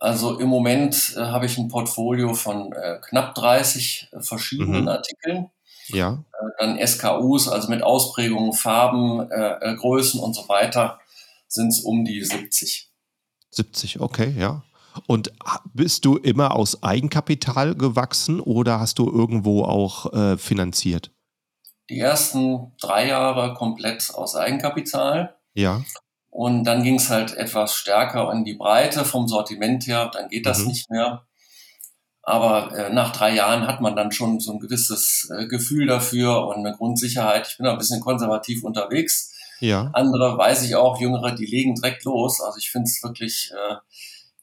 Speaker 2: Also im Moment äh, habe ich ein Portfolio von äh, knapp 30 äh, verschiedenen mhm. Artikeln.
Speaker 1: Ja.
Speaker 2: Äh, dann SKUs, also mit Ausprägungen, Farben, äh, Größen und so weiter, sind es um die 70.
Speaker 1: 70, okay, ja. Und bist du immer aus Eigenkapital gewachsen oder hast du irgendwo auch äh, finanziert?
Speaker 2: Die ersten drei Jahre komplett aus Eigenkapital.
Speaker 1: Ja.
Speaker 2: Und dann ging es halt etwas stärker in die Breite vom Sortiment her, dann geht das mhm. nicht mehr. Aber äh, nach drei Jahren hat man dann schon so ein gewisses äh, Gefühl dafür und eine Grundsicherheit. Ich bin ein bisschen konservativ unterwegs
Speaker 1: ja.
Speaker 2: Andere weiß ich auch, Jüngere, die legen direkt los. Also ich finde es wirklich, äh,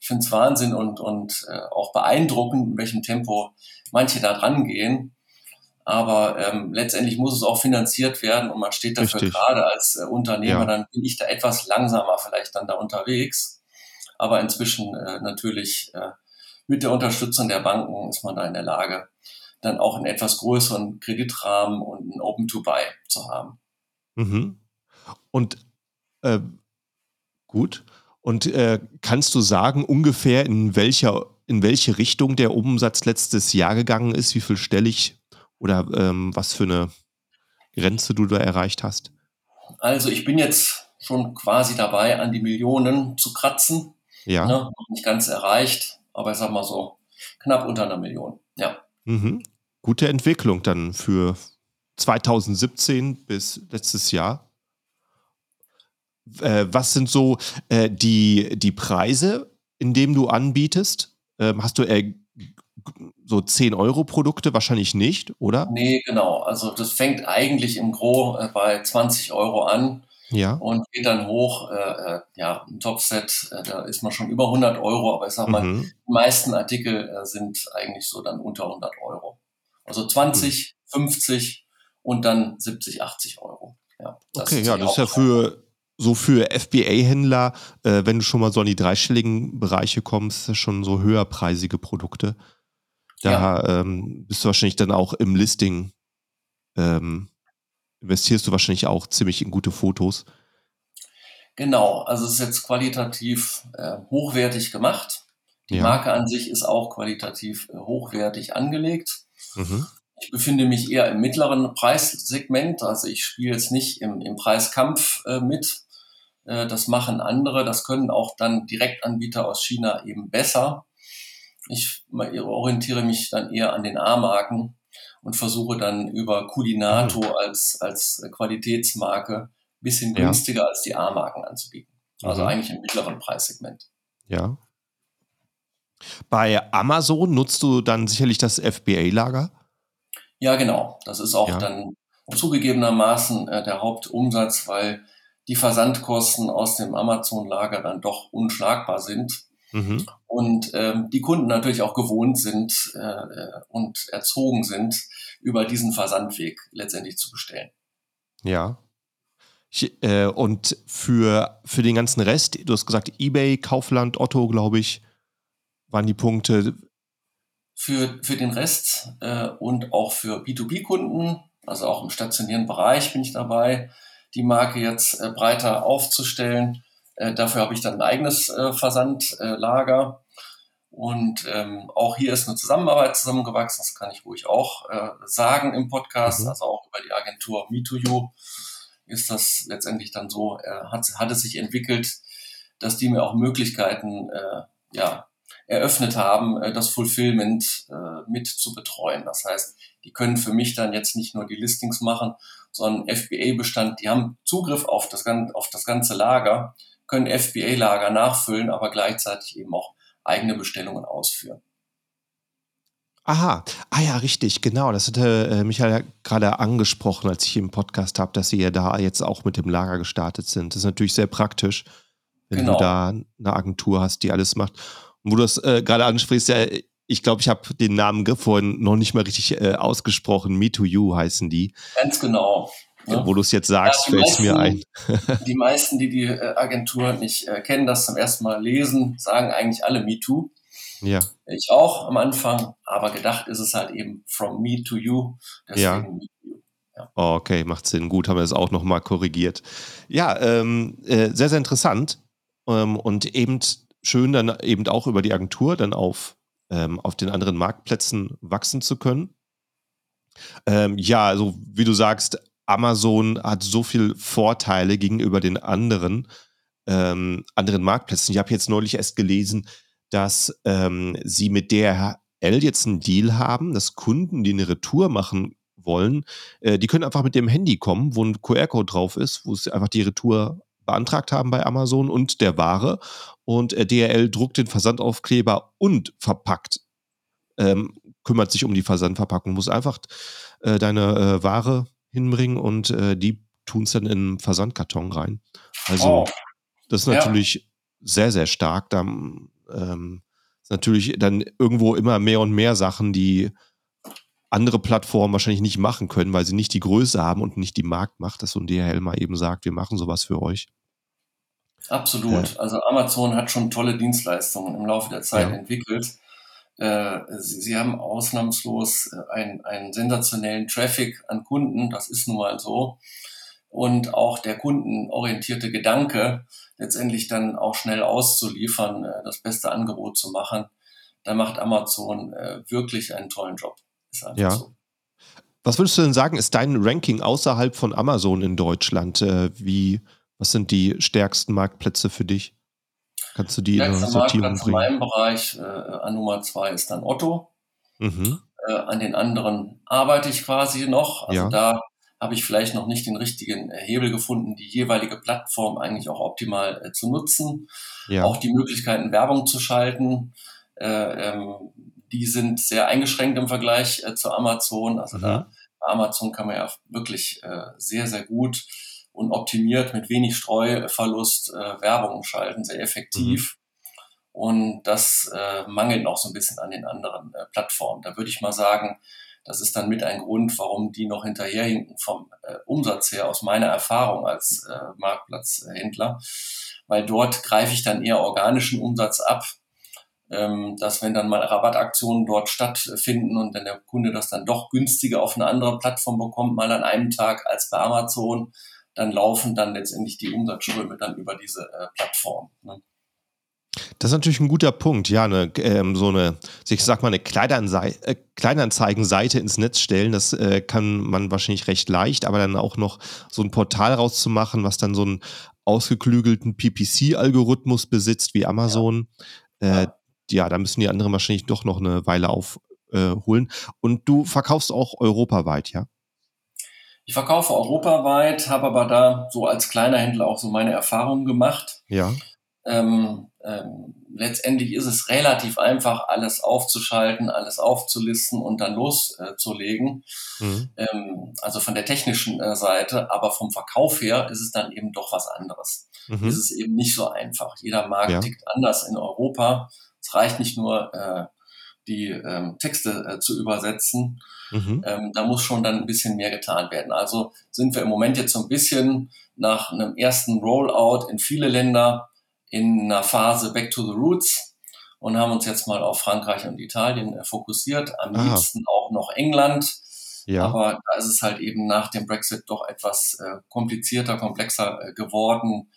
Speaker 2: ich finde es Wahnsinn und, und äh, auch beeindruckend, in welchem Tempo manche da dran gehen. Aber ähm, letztendlich muss es auch finanziert werden und man steht dafür Richtig. gerade als äh, Unternehmer, ja. dann bin ich da etwas langsamer vielleicht dann da unterwegs. Aber inzwischen äh, natürlich äh, mit der Unterstützung der Banken ist man da in der Lage, dann auch einen etwas größeren Kreditrahmen und ein Open-to-Buy zu haben.
Speaker 1: Mhm. Und äh, gut. Und äh, kannst du sagen, ungefähr in welcher, in welche Richtung der Umsatz letztes Jahr gegangen ist, wie viel stellig oder ähm, was für eine Grenze du da erreicht hast?
Speaker 2: Also ich bin jetzt schon quasi dabei, an die Millionen zu kratzen.
Speaker 1: Ja.
Speaker 2: Ne? Nicht ganz erreicht, aber ich sag mal so, knapp unter einer Million. Ja.
Speaker 1: Mhm. Gute Entwicklung dann für 2017 bis letztes Jahr. Äh, was sind so äh, die, die Preise, in denen du anbietest? Ähm, hast du äh, so 10 Euro Produkte? Wahrscheinlich nicht, oder?
Speaker 2: Nee, genau. Also das fängt eigentlich im Gro äh, bei 20 Euro an
Speaker 1: Ja.
Speaker 2: und geht dann hoch. Äh, äh, ja, ein Topset, äh, da ist man schon über 100 Euro, aber ich sag mal,
Speaker 1: Mhm.
Speaker 2: die meisten Artikel äh, sind eigentlich so dann unter 100 Euro. Also 20, 50 und dann 70, 80 Euro. Ja, das
Speaker 1: Okay, ja, das ist ja für so für FBA-Händler, äh, wenn du schon mal so an die dreistelligen Bereiche kommst, schon so höherpreisige Produkte. Da ähm, bist du wahrscheinlich dann auch im Listing, ähm, investierst du wahrscheinlich auch ziemlich in gute Fotos.
Speaker 2: Genau, also es ist jetzt qualitativ äh, hochwertig gemacht. Die
Speaker 1: Ja.
Speaker 2: Marke an sich ist auch qualitativ äh, hochwertig angelegt.
Speaker 1: Mhm.
Speaker 2: Ich befinde mich eher im mittleren Preissegment, also ich spiele jetzt nicht im, im Preiskampf äh, mit. Äh, das machen andere, das können auch dann Direktanbieter aus China eben besser. Ich orientiere mich dann eher an den A-Marken und versuche dann über Culinato als, als Qualitätsmarke bisschen
Speaker 1: Ja.
Speaker 2: günstiger als die A-Marken anzubieten. Also
Speaker 1: Mhm.
Speaker 2: eigentlich im mittleren Preissegment.
Speaker 1: Ja. Bei Amazon nutzt du dann sicherlich das FBA-Lager.
Speaker 2: Ja, genau. Das ist auch
Speaker 1: Ja.
Speaker 2: dann zugegebenermaßen äh, der Hauptumsatz, weil die Versandkosten aus dem Amazon-Lager dann doch unschlagbar sind
Speaker 1: Mhm.
Speaker 2: und ähm, die Kunden natürlich auch gewohnt sind äh, äh, und erzogen sind, über diesen Versandweg letztendlich zu bestellen.
Speaker 1: Ja. Ich, äh, und für, für den ganzen Rest, du hast gesagt, eBay, Kaufland, Otto, glaube ich, waren die Punkte.
Speaker 2: Für, für den Rest äh, und auch für B2B-Kunden, also auch im stationären Bereich bin ich dabei, die Marke jetzt äh, breiter aufzustellen. Äh, dafür habe ich dann ein eigenes äh, Versandlager. Und ähm, auch hier ist eine Zusammenarbeit zusammengewachsen, das kann ich ruhig auch äh, sagen im Podcast,
Speaker 1: Mhm.
Speaker 2: also auch über die Agentur Me2You ist das letztendlich dann so, äh, hat, hat es sich entwickelt, dass die mir auch Möglichkeiten ja, eröffnet haben, das Fulfillment äh, mit zu betreuen. Das heißt, die können für mich dann jetzt nicht nur die Listings machen, sondern FBA-Bestand, die haben Zugriff auf das, auf das ganze Lager, können FBA-Lager nachfüllen, aber gleichzeitig eben auch eigene Bestellungen ausführen.
Speaker 1: Aha, ah ja, richtig, genau. Das hatte äh, Michael ja gerade angesprochen, als ich im Podcast habe, dass sie ja da jetzt auch mit dem Lager gestartet sind. Das ist natürlich sehr praktisch, wenn
Speaker 2: Genau.
Speaker 1: du da eine Agentur hast, die alles macht. Und wo du das äh, gerade ansprichst, ja, ich glaube, ich habe den Namen vorhin noch nicht mal richtig äh, ausgesprochen. Me to You heißen die.
Speaker 2: Ganz genau. Ne?
Speaker 1: Wo du es jetzt sagst,
Speaker 2: Ja,
Speaker 1: fällt es mir ein.
Speaker 2: Die meisten, die die äh, Agentur nicht äh, kennen, das zum ersten Mal lesen, sagen eigentlich alle MeToo.
Speaker 1: Ja,
Speaker 2: Ich auch am Anfang, aber gedacht ist es halt eben from me to you. Deswegen
Speaker 1: Ja.
Speaker 2: you.
Speaker 1: Oh, okay, macht Sinn. Gut, haben wir das auch nochmal korrigiert. Ja, ähm, äh, sehr, sehr interessant. Ähm, und eben schön, dann eben auch über die Agentur dann auf, ähm, auf den anderen Marktplätzen wachsen zu können. Ähm, ja, also wie du sagst, Amazon hat so viele Vorteile gegenüber den anderen, ähm, anderen Marktplätzen. Ich habe jetzt neulich erst gelesen, dass ähm, sie mit DHL jetzt einen Deal haben, dass Kunden, die eine Retour machen wollen, äh, die können einfach mit dem Handy kommen, wo ein QR-Code drauf ist, wo sie einfach die Retour beantragt haben bei Amazon und der Ware. Und äh, DHL druckt den Versandaufkleber und verpackt, ähm, kümmert sich um die Versandverpackung, muss einfach äh, deine äh, Ware hinbringen und äh, die tun es dann in einen Versandkarton rein. Also
Speaker 2: Oh,
Speaker 1: das ist
Speaker 2: Ja.
Speaker 1: natürlich sehr, sehr stark. Da ähm, ist natürlich dann irgendwo immer mehr und mehr Sachen, die andere Plattformen wahrscheinlich nicht machen können, weil sie nicht die Größe haben und nicht die Marktmacht, dass so ein DHL mal eben sagt, wir machen sowas für euch.
Speaker 2: absolut. Also Amazon hat schon tolle Dienstleistungen im Laufe der Zeit
Speaker 1: Ja.
Speaker 2: entwickelt. Äh, sie, sie haben ausnahmslos äh, einen, einen sensationellen Traffic an Kunden, das ist nun mal so. Und auch der kundenorientierte Gedanke, letztendlich dann auch schnell auszuliefern, äh, das beste Angebot zu machen, da macht Amazon wirklich einen tollen Job. Ist einfach
Speaker 1: Ja.
Speaker 2: so.
Speaker 1: Was würdest du denn sagen, ist dein Ranking außerhalb von Amazon in Deutschland? Wie, was sind die stärksten Marktplätze für dich? Kannst du die Sortierung
Speaker 2: Marktplatz in
Speaker 1: bringen?
Speaker 2: meinem Bereich äh, an Nummer zwei ist dann Otto. Mhm. Äh, an den anderen arbeite ich quasi noch. Also
Speaker 1: Ja.
Speaker 2: da habe ich vielleicht noch nicht den richtigen äh, Hebel gefunden, die jeweilige Plattform eigentlich auch optimal äh, zu nutzen.
Speaker 1: Ja.
Speaker 2: Auch die Möglichkeiten, Werbung zu schalten, äh, ähm, die sind sehr eingeschränkt im Vergleich äh, zu Amazon. Also
Speaker 1: Mhm.
Speaker 2: da bei Amazon kann man ja wirklich sehr, sehr gut und optimiert mit wenig Streuverlust äh, Werbung schalten, sehr effektiv. Und das äh, mangelt noch so ein bisschen an den anderen äh, Plattformen. Da würde ich mal sagen, das ist dann mit ein Grund, warum die noch hinterherhinken vom äh, Umsatz her, aus meiner Erfahrung als äh, Marktplatzhändler. Weil dort greife ich dann eher organischen Umsatz ab, ähm, dass wenn dann mal Rabattaktionen dort stattfinden und dann der Kunde das dann doch günstiger auf eine andere Plattform bekommt, mal an einem Tag als bei Amazon, dann laufen dann letztendlich die Umsatzströme dann über diese äh, Plattform. Ne?
Speaker 1: Das ist natürlich ein guter Punkt, ja, eine, ähm, so eine, ich sag mal, eine Kleinanzei äh, Kleinanzeigenseite ins Netz stellen, das äh, kann man wahrscheinlich recht leicht, aber dann auch noch so ein Portal rauszumachen, was dann so einen ausgeklügelten PPC-Algorithmus besitzt wie Amazon, ja. Äh, ja, da müssen die anderen wahrscheinlich doch noch eine Weile aufholen. Und du verkaufst auch europaweit, ja?
Speaker 2: Ich verkaufe europaweit, habe aber da so als kleiner Händler auch so meine Erfahrungen gemacht.
Speaker 1: Ja.
Speaker 2: Ähm, ähm, letztendlich ist es relativ einfach, alles aufzuschalten, alles aufzulisten und dann loszulegen. Äh, mhm. ähm, also von der technischen äh, Seite, aber vom Verkauf her ist es dann eben doch was anderes. Mhm. Ist es eben nicht so einfach. Jeder Markt ja. tickt anders in Europa. Es reicht nicht nur, äh, die ähm, Texte äh, zu übersetzen. Mhm. Ähm, da muss schon dann ein bisschen mehr getan werden. Also sind wir im Moment jetzt so ein bisschen nach einem ersten Rollout in viele Länder in einer Phase Back to the Roots und haben uns jetzt mal auf Frankreich und Italien äh, fokussiert. Am Aha. liebsten auch noch England. Ja. Aber da ist es halt eben nach dem Brexit doch etwas äh, komplizierter, komplexer äh, geworden,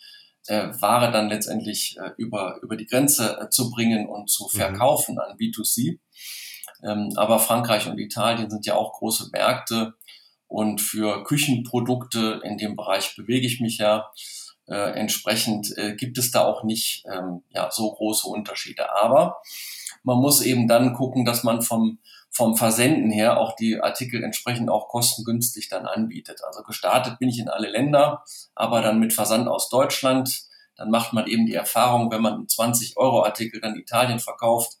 Speaker 2: äh, Ware dann letztendlich äh, über, über die Grenze äh, zu bringen und zu verkaufen mhm. an B2C. Ähm, aber Frankreich und Italien sind ja auch große Märkte und für Küchenprodukte in dem Bereich bewege ich mich ja. Äh, entsprechend äh, gibt es da auch nicht ähm, ja, so große Unterschiede. Aber man muss eben dann gucken, dass man vom, vom Versenden her auch die Artikel entsprechend auch kostengünstig dann anbietet. Also gestartet bin ich in alle Länder, aber dann mit Versand aus Deutschland. Dann macht man eben die Erfahrung, wenn man 20 Euro Artikel dann Italien verkauft,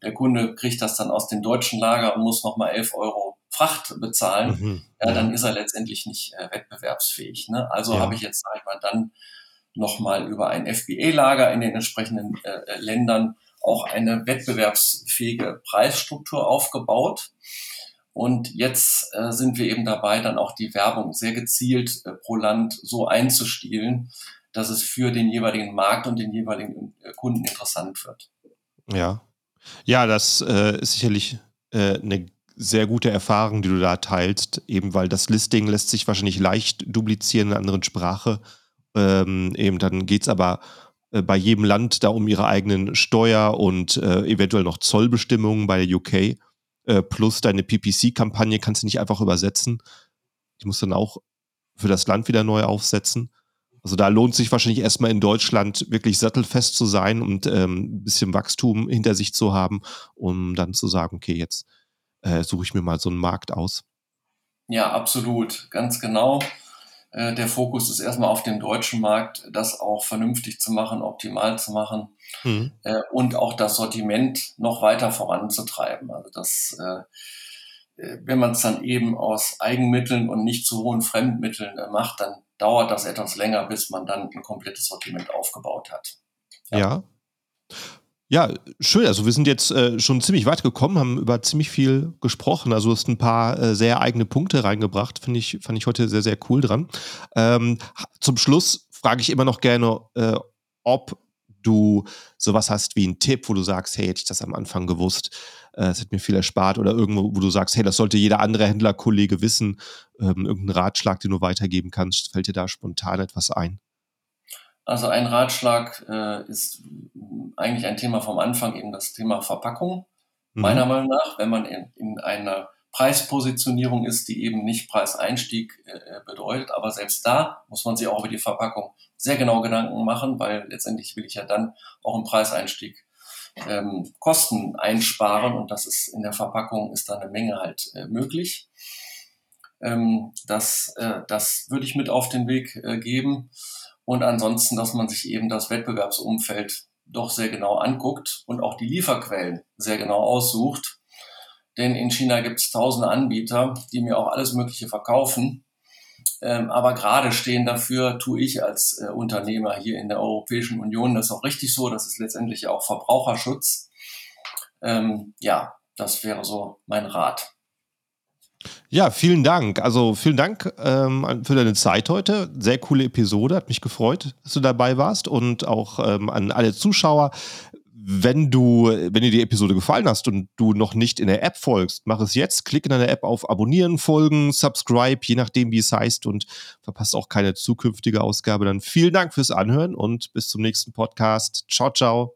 Speaker 2: der Kunde kriegt das dann aus dem deutschen Lager und muss nochmal 11 Euro Fracht bezahlen, mhm. ja, dann ist er letztendlich nicht äh, wettbewerbsfähig. Ne? Also ja. habe ich jetzt, sag ich mal, dann nochmal über ein FBA-Lager in den entsprechenden äh, Ländern auch eine wettbewerbsfähige Preisstruktur aufgebaut. Und jetzt äh, sind wir eben dabei, dann auch die Werbung sehr gezielt äh, pro Land so einzustielen, dass es für den jeweiligen Markt und den jeweiligen äh, Kunden interessant wird.
Speaker 1: Ja, ja, das äh, ist sicherlich äh, eine sehr gute Erfahrung, die du da teilst, eben weil das Listing lässt sich wahrscheinlich leicht duplizieren in einer anderen Sprache. Ähm, eben dann geht es aber bei jedem Land da um ihre eigenen Steuer und äh, eventuell noch Zollbestimmungen bei der UK. Äh, plus deine PPC-Kampagne kannst du nicht einfach übersetzen. Die musst du dann auch für das Land wieder neu aufsetzen. Also da lohnt sich wahrscheinlich erstmal in Deutschland wirklich sattelfest zu sein und ähm, ein bisschen Wachstum hinter sich zu haben, um dann zu sagen, okay, jetzt äh, suche ich mir mal so einen Markt aus.
Speaker 2: Ja, absolut, ganz genau. Äh, der Fokus ist erstmal auf dem deutschen Markt, das auch vernünftig zu machen, optimal zu machen mhm. äh, und auch das Sortiment noch weiter voranzutreiben. Also das, äh, äh wenn man es dann eben aus Eigenmitteln und nicht zu hohen Fremdmitteln äh, macht, dann dauert das etwas länger, bis man dann ein komplettes Sortiment aufgebaut hat.
Speaker 1: ja. ja. Ja, schön. Also wir sind jetzt äh, schon ziemlich weit gekommen, haben über ziemlich viel gesprochen. Also du hast ein paar äh, sehr eigene Punkte reingebracht. Finde ich, fand ich heute sehr, sehr cool dran. Ähm, zum Schluss frage ich immer noch gerne, äh, ob du sowas hast wie einen Tipp, wo du sagst, hey, hätte ich das am Anfang gewusst, äh, es hat mir viel erspart. Oder irgendwo, wo du sagst, hey, das sollte jeder andere Händlerkollege wissen. Ähm, irgendeinen Ratschlag, den du weitergeben kannst. Fällt dir da spontan etwas ein?
Speaker 2: Also ein Ratschlag äh, ist eigentlich ein Thema vom Anfang, eben das Thema Verpackung. Mhm. Meiner Meinung nach, wenn man in, in einer Preispositionierung ist, die eben nicht Preiseinstieg äh, bedeutet. Aber selbst da muss man sich auch über die Verpackung sehr genau Gedanken machen, weil letztendlich will ich ja dann auch im Preiseinstieg ähm, Kosten einsparen und das ist in der Verpackung ist da eine Menge halt äh, möglich. Ähm, das, äh, das würde ich mit auf den Weg äh, geben. Und ansonsten, dass man sich eben das Wettbewerbsumfeld doch sehr genau anguckt und auch die Lieferquellen sehr genau aussucht. Denn in China gibt es tausende Anbieter, die mir auch alles Mögliche verkaufen. Ähm, aber gerade stehen dafür, tue ich als äh, Unternehmer hier in der Europäischen Union. Das ist auch richtig so. Das ist letztendlich auch Verbraucherschutz. Ähm, ja, das wäre so mein Rat.
Speaker 1: Ja, vielen Dank. Also vielen Dank ähm, für deine Zeit heute. Sehr coole Episode. Hat mich gefreut, dass du dabei warst. Und auch ähm, an alle Zuschauer. Wenn du, wenn dir die Episode gefallen hast und du noch nicht in der App folgst, mach es jetzt. Klick in deiner App auf Abonnieren, Folgen, Subscribe, je nachdem, wie es heißt und verpasst auch keine zukünftige Ausgabe. Dann vielen Dank fürs Anhören und bis zum nächsten Podcast. Ciao, ciao.